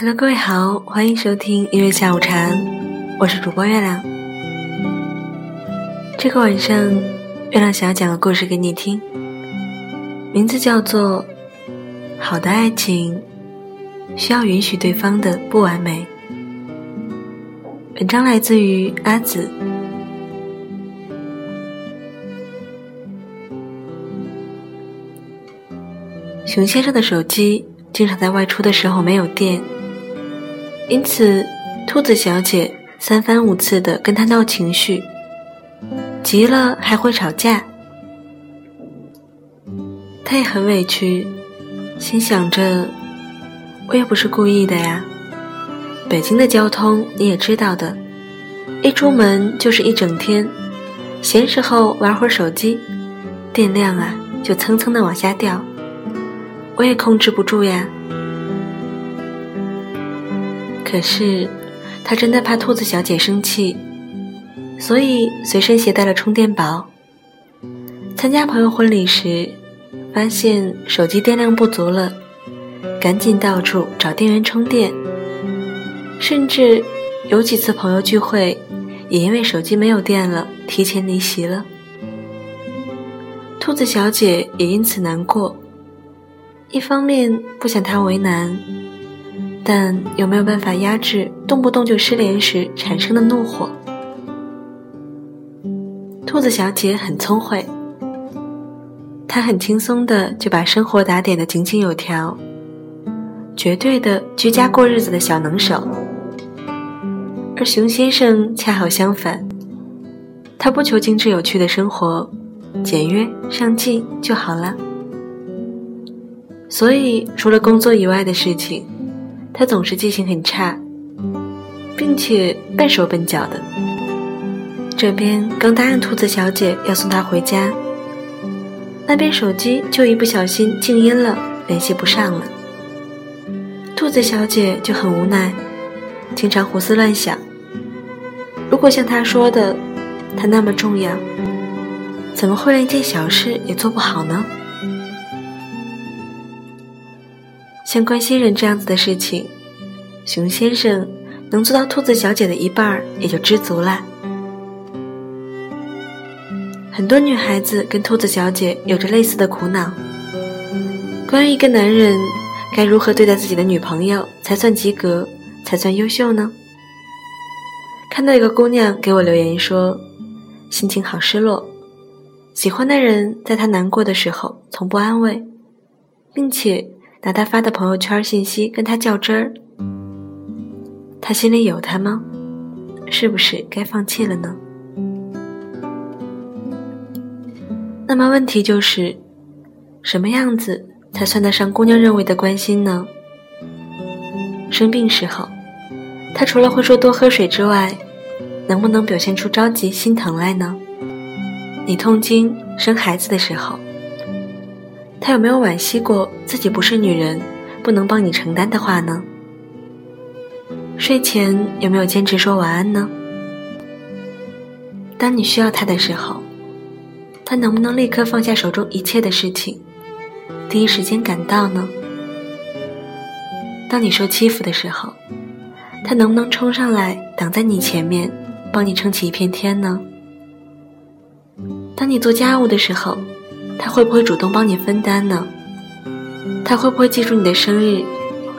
Hello，各位好，欢迎收听音乐下午茶，我是主播月亮。这个晚上，月亮想要讲个故事给你听，名字叫做《好的爱情需要允许对方的不完美》。文章来自于阿紫。熊先生的手机经常在外出的时候没有电。因此，兔子小姐三番五次的跟他闹情绪，急了还会吵架。他也很委屈，心想着，我也不是故意的呀。北京的交通你也知道的，一出门就是一整天，闲时候玩会儿手机，电量啊就蹭蹭的往下掉，我也控制不住呀。可是，他真的怕兔子小姐生气，所以随身携带了充电宝。参加朋友婚礼时，发现手机电量不足了，赶紧到处找电源充电。甚至有几次朋友聚会，也因为手机没有电了，提前离席了。兔子小姐也因此难过，一方面不想他为难。但有没有办法压制动不动就失联时产生的怒火？兔子小姐很聪慧，她很轻松的就把生活打点的井井有条，绝对的居家过日子的小能手。而熊先生恰好相反，他不求精致有趣的生活，简约上进就好了。所以除了工作以外的事情。他总是记性很差，并且笨手笨脚的。这边刚答应兔子小姐要送她回家，那边手机就一不小心静音了，联系不上了。兔子小姐就很无奈，经常胡思乱想：如果像他说的，他那么重要，怎么会连一件小事也做不好呢？像关心人这样子的事情，熊先生能做到兔子小姐的一半儿也就知足了。很多女孩子跟兔子小姐有着类似的苦恼：关于一个男人该如何对待自己的女朋友才算及格，才算优秀呢？看到一个姑娘给我留言说，心情好失落，喜欢的人在她难过的时候从不安慰，并且。拿他发的朋友圈信息跟他较真儿，他心里有他吗？是不是该放弃了呢？那么问题就是，什么样子才算得上姑娘认为的关心呢？生病时候，他除了会说多喝水之外，能不能表现出着急心疼来呢？你痛经生孩子的时候。他有没有惋惜过自己不是女人，不能帮你承担的话呢？睡前有没有坚持说晚安呢？当你需要他的时候，他能不能立刻放下手中一切的事情，第一时间赶到呢？当你受欺负的时候，他能不能冲上来挡在你前面，帮你撑起一片天呢？当你做家务的时候。他会不会主动帮你分担呢？他会不会记住你的生日、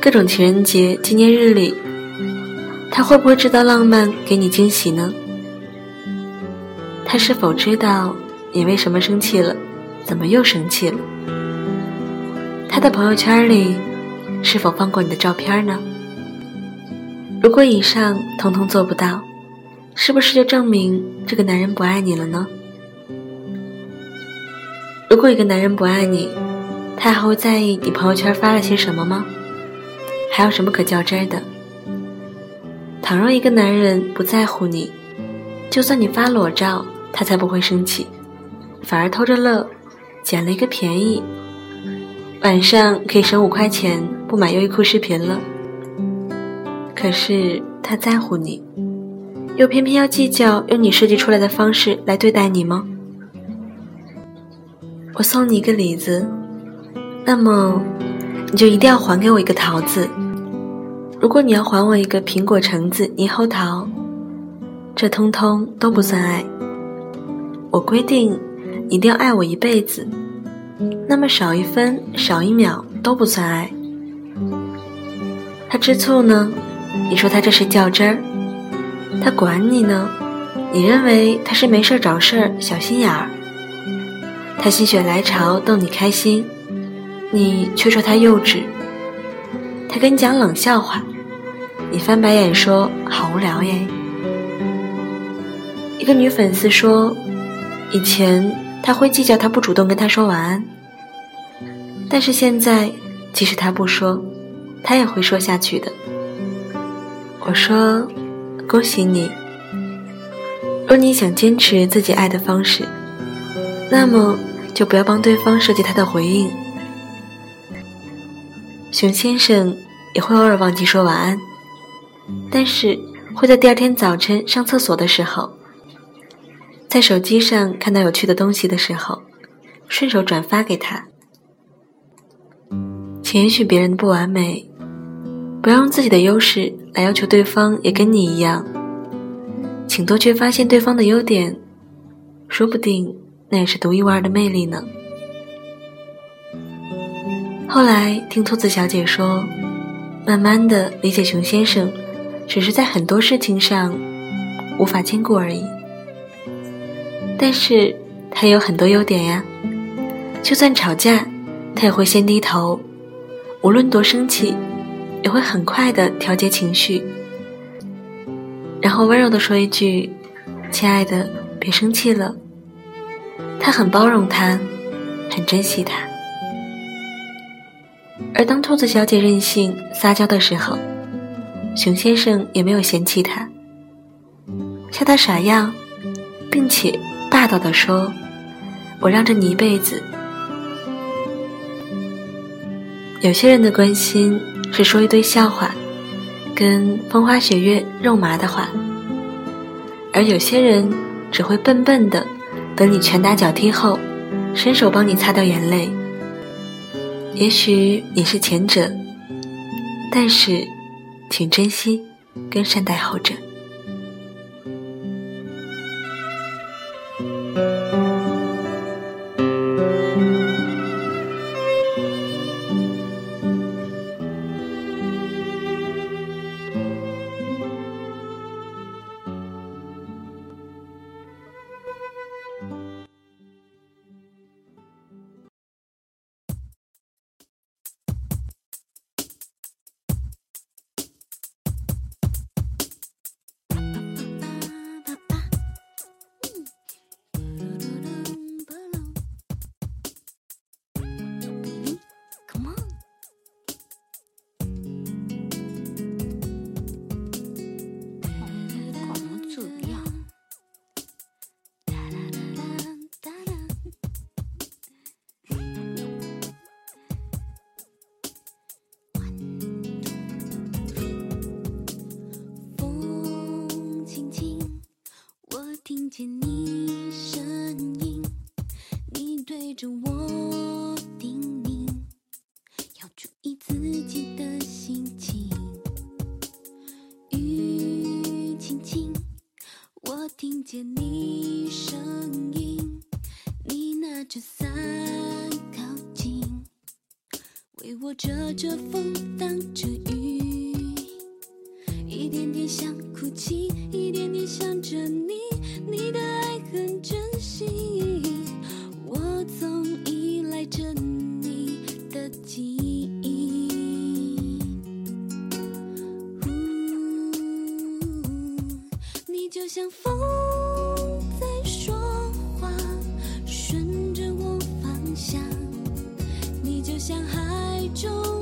各种情人节纪念日里？他会不会制造浪漫给你惊喜呢？他是否知道你为什么生气了？怎么又生气了？他的朋友圈里是否放过你的照片呢？如果以上通通做不到，是不是就证明这个男人不爱你了呢？如果一个男人不爱你，他还会在意你朋友圈发了些什么吗？还有什么可较真的？倘若一个男人不在乎你，就算你发裸照，他才不会生气，反而偷着乐，捡了一个便宜，晚上可以省五块钱不买优衣库视频了。可是他在乎你，又偏偏要计较用你设计出来的方式来对待你吗？我送你一个李子，那么你就一定要还给我一个桃子。如果你要还我一个苹果、橙子、猕猴桃，这通通都不算爱。我规定，一定要爱我一辈子，那么少一分、少一秒都不算爱。他吃醋呢，你说他这是较真儿；他管你呢，你认为他是没事找事儿、小心眼儿。他心血来潮逗你开心，你却说他幼稚。他跟你讲冷笑话。你翻白眼说：“好无聊耶。”一个女粉丝说：“以前他会计较他不主动跟他说晚安，但是现在即使他不说，他也会说下去的。”我说：“恭喜你。若你想坚持自己爱的方式，那么就不要帮对方设计他的回应。”熊先生也会偶尔忘记说晚安。但是会在第二天早晨上厕所的时候，在手机上看到有趣的东西的时候，顺手转发给他。请允许别人的不完美，不要用自己的优势来要求对方也跟你一样。请多去发现对方的优点，说不定那也是独一无二的魅力呢。后来听兔子小姐说，慢慢的理解熊先生。只是在很多事情上无法兼顾而已，但是他有很多优点呀。就算吵架，他也会先低头；无论多生气，也会很快的调节情绪，然后温柔的说一句：“亲爱的，别生气了。”他很包容他，很珍惜他。而当兔子小姐任性撒娇的时候，熊先生也没有嫌弃他，笑他傻样，并且霸道地说：“我让着你一辈子。”有些人的关心是说一堆笑话，跟风花雪月肉麻的话，而有些人只会笨笨的等你拳打脚踢后，伸手帮你擦掉眼泪。也许你是前者，但是。请珍惜，跟善待后者。着风，挡着雨，一点点想哭泣，一点点想着你。你的爱很真心，我总依赖着你的记忆。你就像风在说话，顺着我方向。你就像海中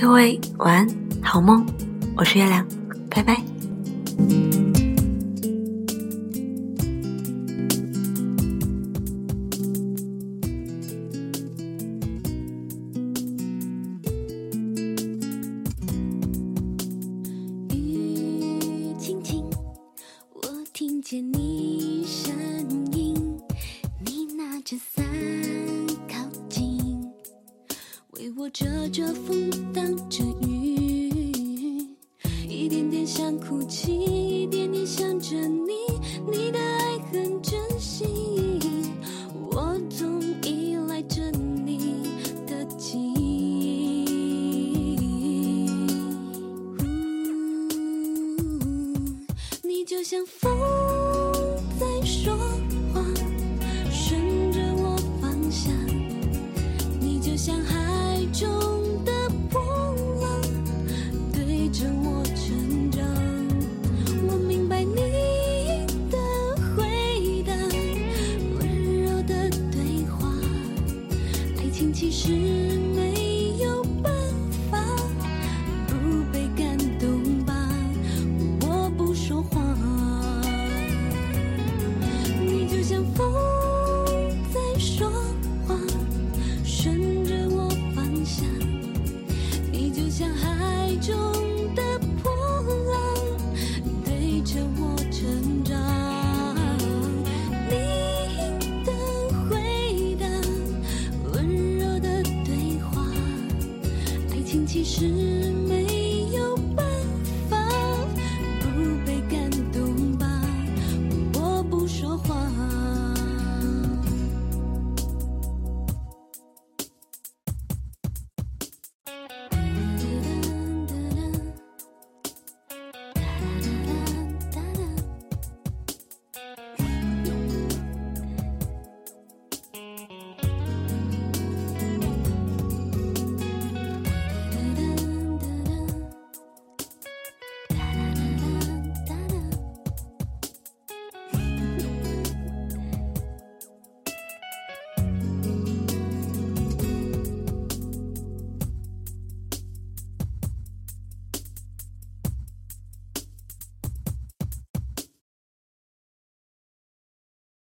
各位晚安好梦。我是月亮拜拜。